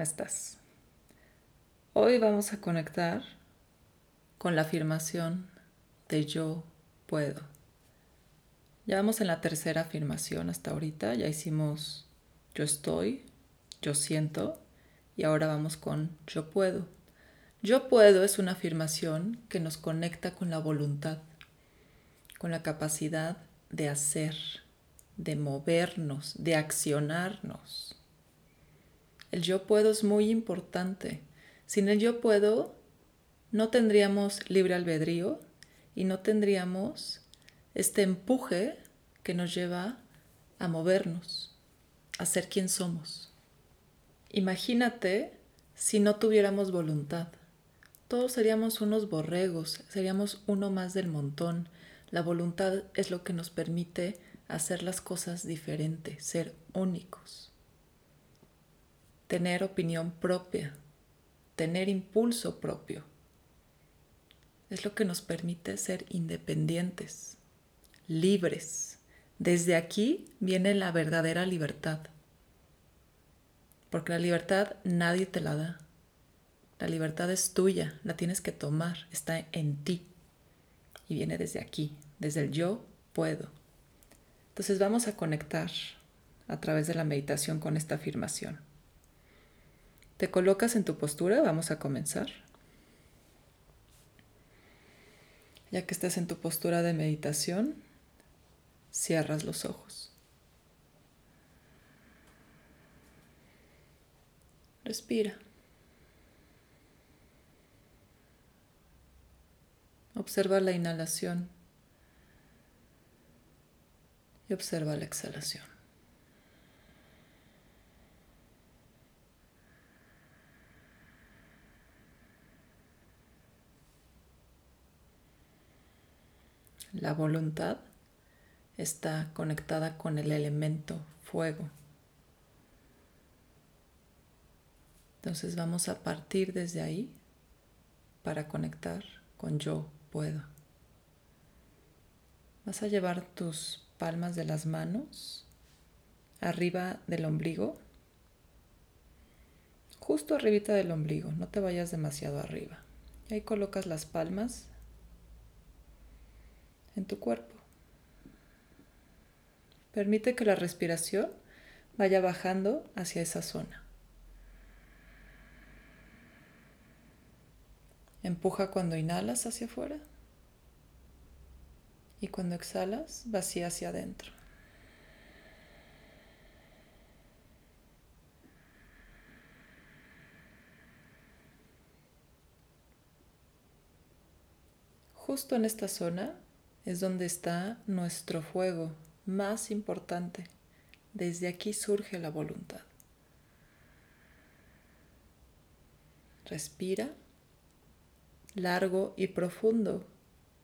¿cómo estás? Hoy vamos a conectar con la afirmación de yo puedo. Ya vamos en la tercera afirmación hasta ahorita, ya hicimos yo estoy, yo siento y ahora vamos con yo puedo. Yo puedo es una afirmación que nos conecta con la voluntad, con la capacidad de hacer, de movernos, de accionarnos. El yo puedo es muy importante. Sin el yo puedo, no tendríamos libre albedrío y no tendríamos este empuje que nos lleva a movernos, a ser quien somos. Imagínate si no tuviéramos voluntad. Todos seríamos unos borregos, seríamos uno más del montón. La voluntad es lo que nos permite hacer las cosas diferentes, ser únicos tener opinión propia, tener impulso propio. Es lo que nos permite ser independientes, libres. Desde aquí viene la verdadera libertad. Porque la libertad nadie te la da. La libertad es tuya, la tienes que tomar, está en ti. Y viene desde aquí, desde el yo puedo. Entonces vamos a conectar a través de la meditación con esta afirmación. Te colocas en tu postura, vamos a comenzar. Ya que estás en tu postura de meditación, cierras los ojos. Respira. Observa la inhalación y observa la exhalación. La voluntad está conectada con el elemento fuego. Entonces vamos a partir desde ahí para conectar con yo puedo. Vas a llevar tus palmas de las manos arriba del ombligo, justo arribita del ombligo, no te vayas demasiado arriba. Y ahí colocas las palmas en tu cuerpo. Permite que la respiración vaya bajando hacia esa zona. Empuja cuando inhalas hacia afuera y cuando exhalas vacía hacia adentro. Justo en esta zona es donde está nuestro fuego más importante. Desde aquí surge la voluntad. Respira largo y profundo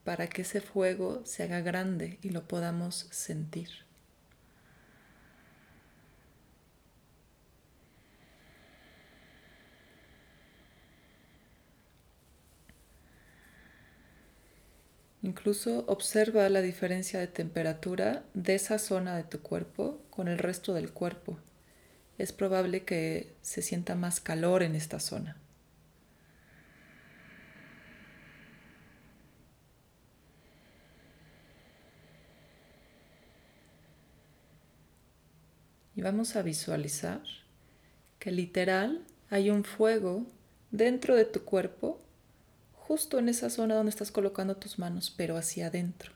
para que ese fuego se haga grande y lo podamos sentir. Incluso observa la diferencia de temperatura de esa zona de tu cuerpo con el resto del cuerpo. Es probable que se sienta más calor en esta zona. Y vamos a visualizar que literal hay un fuego dentro de tu cuerpo justo en esa zona donde estás colocando tus manos, pero hacia adentro.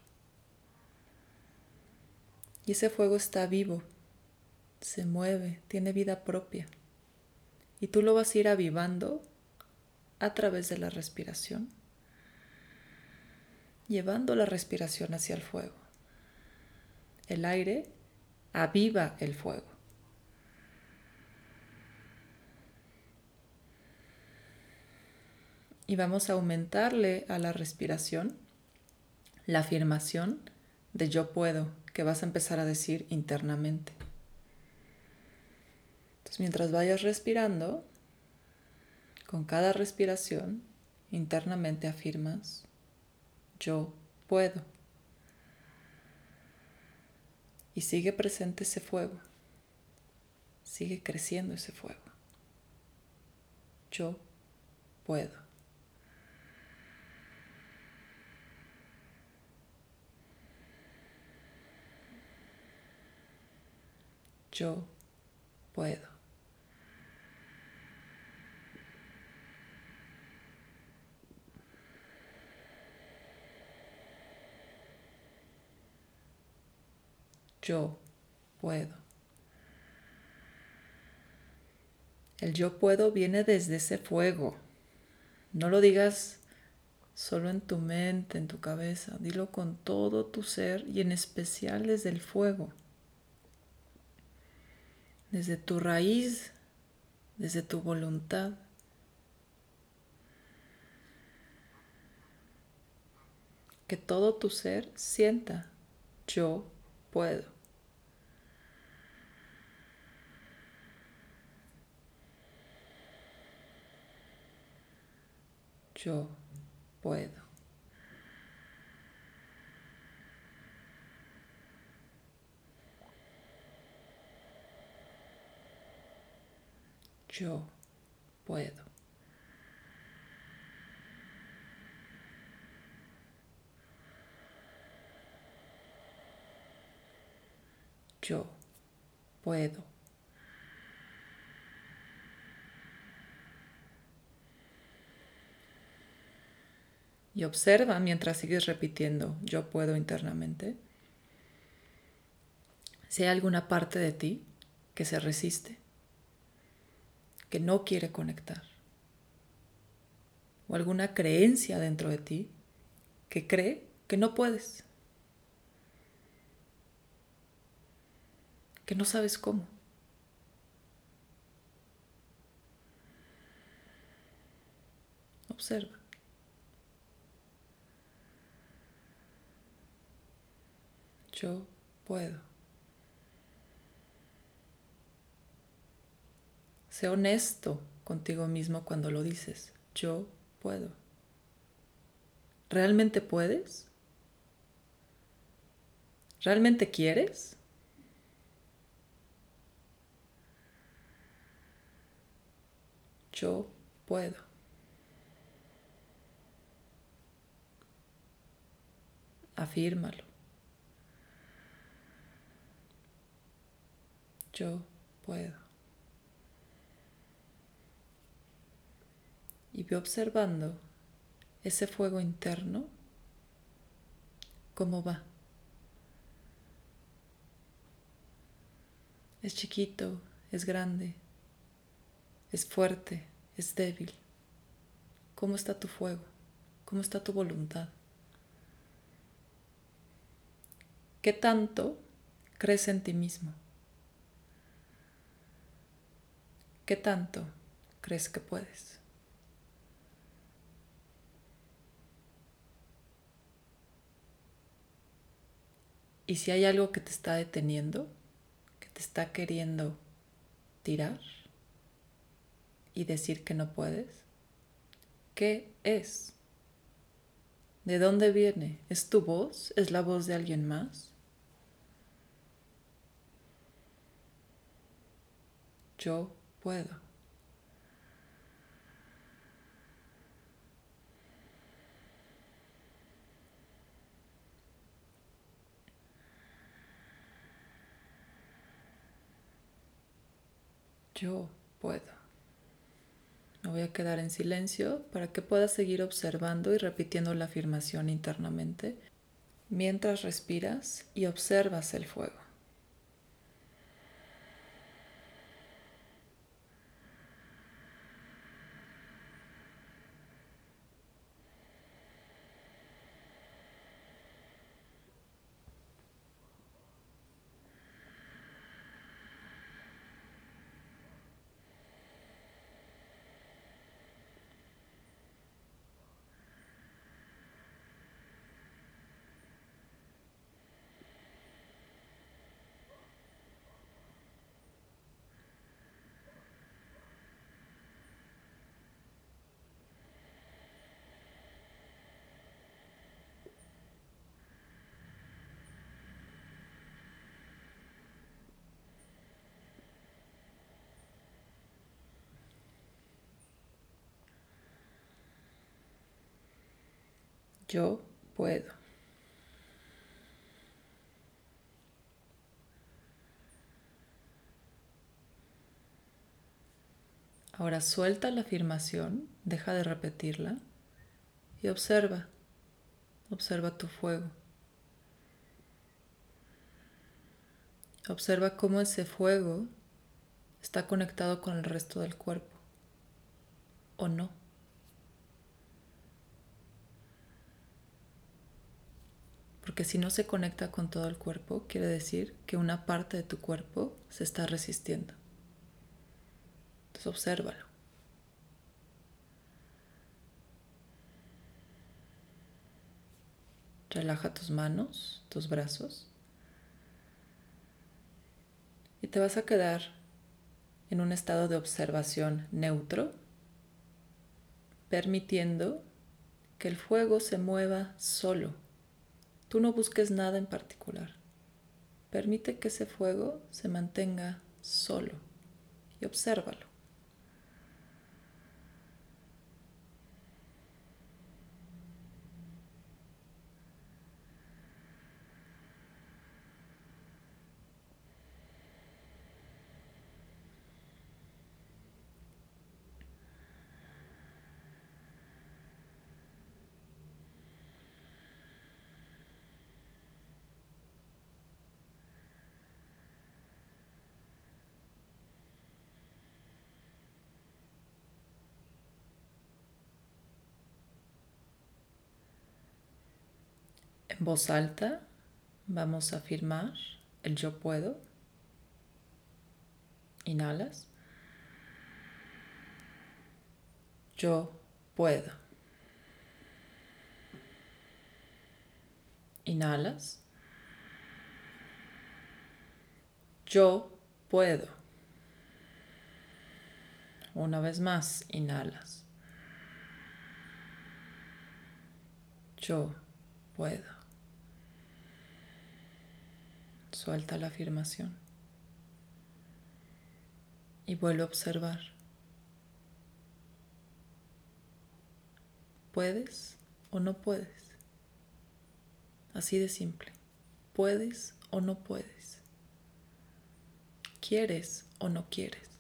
Y ese fuego está vivo, se mueve, tiene vida propia. Y tú lo vas a ir avivando a través de la respiración, llevando la respiración hacia el fuego. El aire aviva el fuego. Y vamos a aumentarle a la respiración la afirmación de yo puedo que vas a empezar a decir internamente. Entonces mientras vayas respirando, con cada respiración internamente afirmas yo puedo. Y sigue presente ese fuego. Sigue creciendo ese fuego. Yo puedo. Yo puedo. Yo puedo. El yo puedo viene desde ese fuego. No lo digas solo en tu mente, en tu cabeza. Dilo con todo tu ser y en especial desde el fuego. Desde tu raíz, desde tu voluntad. Que todo tu ser sienta, yo puedo. Yo puedo. Yo puedo. Yo puedo. Y observa mientras sigues repitiendo yo puedo internamente. Si hay alguna parte de ti que se resiste, que no quiere conectar, o alguna creencia dentro de ti que cree que no puedes, que no sabes cómo. Observa. Yo puedo. Sé honesto contigo mismo cuando lo dices. Yo puedo. ¿Realmente puedes? ¿Realmente quieres? Yo puedo. Afírmalo. Yo puedo. Y ve observando ese fuego interno, cómo va. Es chiquito, es grande, es fuerte, es débil. ¿Cómo está tu fuego? ¿Cómo está tu voluntad? ¿Qué tanto crees en ti mismo? ¿Qué tanto crees que puedes? Y si hay algo que te está deteniendo, que te está queriendo tirar y decir que no puedes, ¿qué es? ¿De dónde viene? ¿Es tu voz? ¿Es la voz de alguien más? Yo puedo. Yo puedo. Me voy a quedar en silencio para que puedas seguir observando y repitiendo la afirmación internamente mientras respiras y observas el fuego. Yo puedo. Ahora suelta la afirmación, deja de repetirla y observa, observa tu fuego. Observa cómo ese fuego está conectado con el resto del cuerpo o no. Si no se conecta con todo el cuerpo, quiere decir que una parte de tu cuerpo se está resistiendo. Entonces obsérvalo. Relaja tus manos, tus brazos. Y te vas a quedar en un estado de observación neutro, permitiendo que el fuego se mueva solo. Tú no busques nada en particular. Permite que ese fuego se mantenga solo y obsérvalo. En voz alta vamos a afirmar el yo puedo. Inhalas. Yo puedo. Inhalas. Yo puedo. Una vez más, inhalas. Yo puedo. Suelta la afirmación. Y vuelve a observar. ¿Puedes o no puedes? Así de simple. ¿Puedes o no puedes? ¿Quieres o no quieres?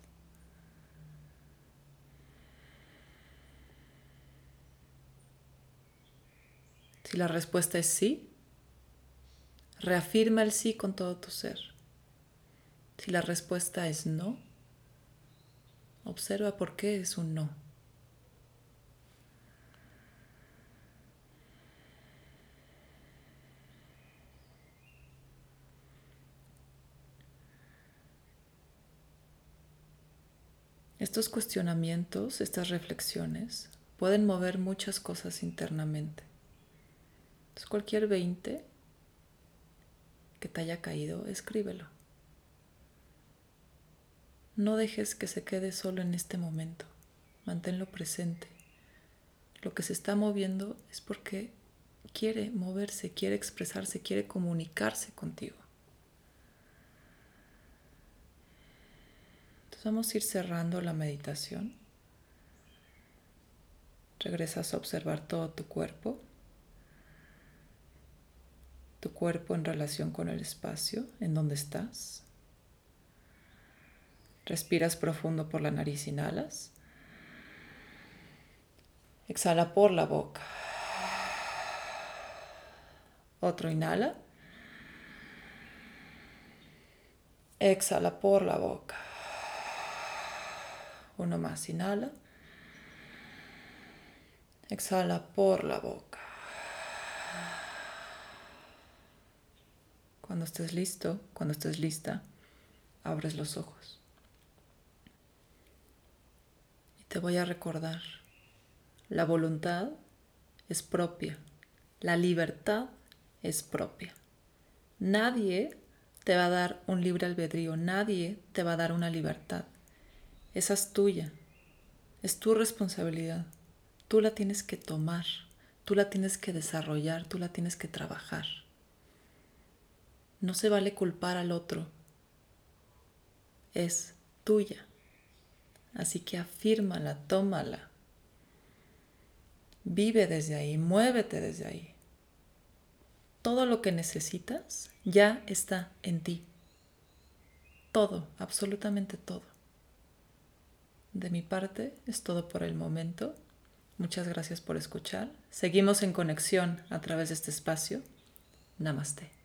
Si la respuesta es sí, Reafirma el sí con todo tu ser. Si la respuesta es no, observa por qué es un no. Estos cuestionamientos, estas reflexiones, pueden mover muchas cosas internamente. Entonces, cualquier 20 que te haya caído, escríbelo. No dejes que se quede solo en este momento. Manténlo presente. Lo que se está moviendo es porque quiere moverse, quiere expresarse, quiere comunicarse contigo. Entonces vamos a ir cerrando la meditación. Regresas a observar todo tu cuerpo tu cuerpo en relación con el espacio en donde estás. Respiras profundo por la nariz, inhalas. Exhala por la boca. Otro inhala. Exhala por la boca. Uno más, inhala. Exhala por la boca. Cuando estés listo, cuando estés lista, abres los ojos. Y te voy a recordar, la voluntad es propia, la libertad es propia. Nadie te va a dar un libre albedrío, nadie te va a dar una libertad. Esa es tuya, es tu responsabilidad. Tú la tienes que tomar, tú la tienes que desarrollar, tú la tienes que trabajar. No se vale culpar al otro. Es tuya. Así que afírmala, tómala. Vive desde ahí, muévete desde ahí. Todo lo que necesitas ya está en ti. Todo, absolutamente todo. De mi parte es todo por el momento. Muchas gracias por escuchar. Seguimos en conexión a través de este espacio. Namaste.